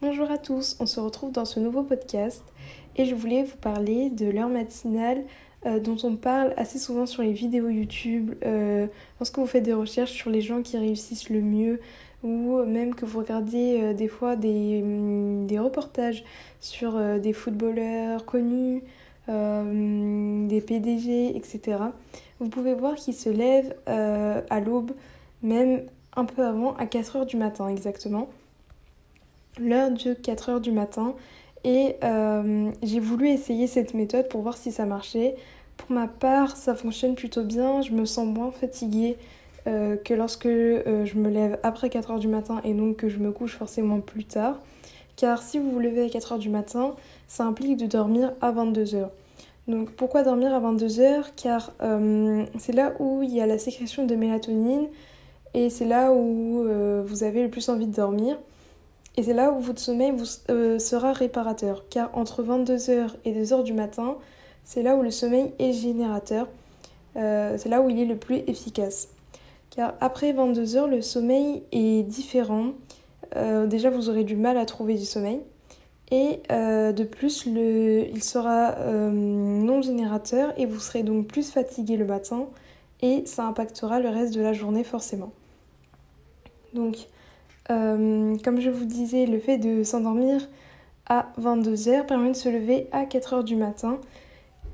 Bonjour à tous, on se retrouve dans ce nouveau podcast et je voulais vous parler de l'heure matinale euh, dont on parle assez souvent sur les vidéos YouTube euh, lorsque vous faites des recherches sur les gens qui réussissent le mieux ou même que vous regardez euh, des fois des, mm, des, reportages sur des footballeurs connus, des PDG, etc. Vous pouvez voir qu'ils se lèvent à l'aube, même un peu avant, à 4h du matin exactement l'heure de 4 heures du matin et euh, j'ai voulu essayer cette méthode pour voir si ça marchait. Pour ma part, ça fonctionne plutôt bien, je me sens moins fatiguée euh, que lorsque euh, je me lève après 4 heures du matin et donc que je me couche forcément plus tard. Car si vous vous levez à 4 heures du matin, ça implique de dormir à 22 heures. Donc pourquoi dormir à 22 heures? Car c'est là où il y a la sécrétion de mélatonine et c'est là où vous avez le plus envie de dormir. Et c'est là où votre sommeil vous, euh, sera réparateur, car entre 22h et 2h du matin, c'est là où le sommeil est générateur, euh, c'est là où il est le plus efficace. Car après 22h, le sommeil est différent. Euh, déjà, vous aurez du mal à trouver du sommeil. Et de plus, le, il sera non générateur et vous serez donc plus fatigué le matin et ça impactera le reste de la journée forcément. Donc, euh, comme je vous disais, le fait de s'endormir à 22h permet de se lever à 4h du matin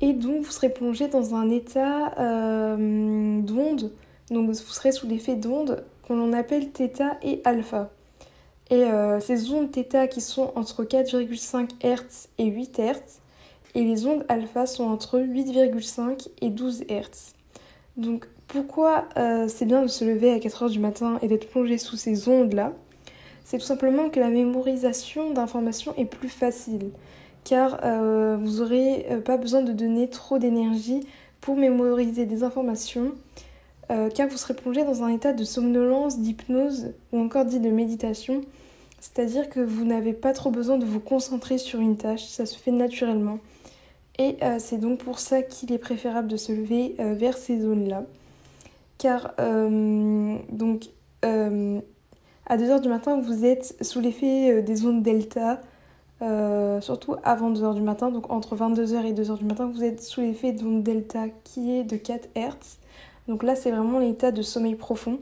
et donc vous serez plongé dans un état euh, d'onde, donc vous serez sous l'effet d'onde qu'on appelle θ et alpha. Et euh, ces ondes θ qui sont entre 4,5 Hz et 8 Hz et les ondes alpha sont entre 8,5 et 12 Hz. Donc pourquoi c'est bien de se lever à 4h du matin et d'être plongé sous ces ondes-là? C'est tout simplement que la mémorisation d'informations est plus facile, car euh, vous n'aurez euh, pas besoin de donner trop d'énergie pour mémoriser des informations, euh, car vous serez plongé dans un état de somnolence, d'hypnose ou encore dit de méditation, c'est-à-dire que vous n'avez pas trop besoin de vous concentrer sur une tâche, ça se fait naturellement. Et c'est donc pour ça qu'il est préférable de se lever vers ces zones-là. Car donc à 2h du matin, vous êtes sous l'effet euh, des ondes delta, euh, surtout avant 2h du matin, donc entre 22h et 2h du matin, vous êtes sous l'effet d'onde delta qui est de 4 Hz. Donc là, c'est vraiment l'état de sommeil profond.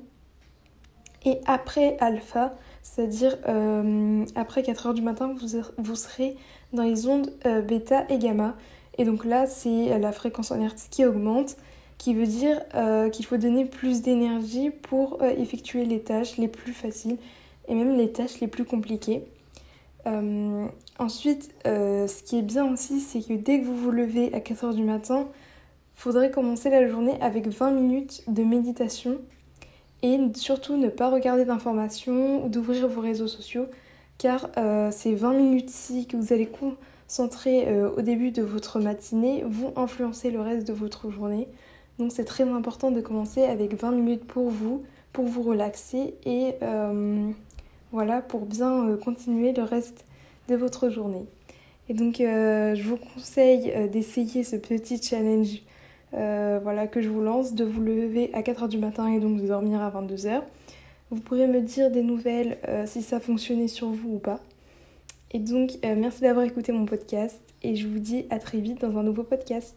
Et après alpha, c'est-à-dire euh, après 4h du matin, vous, vous serez dans les ondes bêta et gamma. Et donc là, c'est la fréquence en Hertz qui augmente qui veut dire euh, qu'il faut donner plus d'énergie pour euh, effectuer les tâches les plus faciles et même les tâches les plus compliquées. Euh, ensuite, ce qui est bien aussi, c'est que dès que vous vous levez à 4h du matin, il faudrait commencer la journée avec 20 minutes de méditation et surtout ne pas regarder d'informations ou d'ouvrir vos réseaux sociaux car ces 20 minutes-ci que vous allez concentrer au début de votre matinée vont influencer le reste de votre journée. Donc c'est très important de commencer avec 20 minutes pour vous, pour vous relaxer et euh, voilà, pour bien euh, continuer le reste de votre journée. Et donc euh, je vous conseille d'essayer ce petit challenge voilà, que je vous lance, de vous lever à 4h du matin et donc de dormir à 22h. Vous pourrez me dire des nouvelles si ça fonctionnait sur vous ou pas. Et donc merci d'avoir écouté mon podcast et je vous dis à très vite dans un nouveau podcast.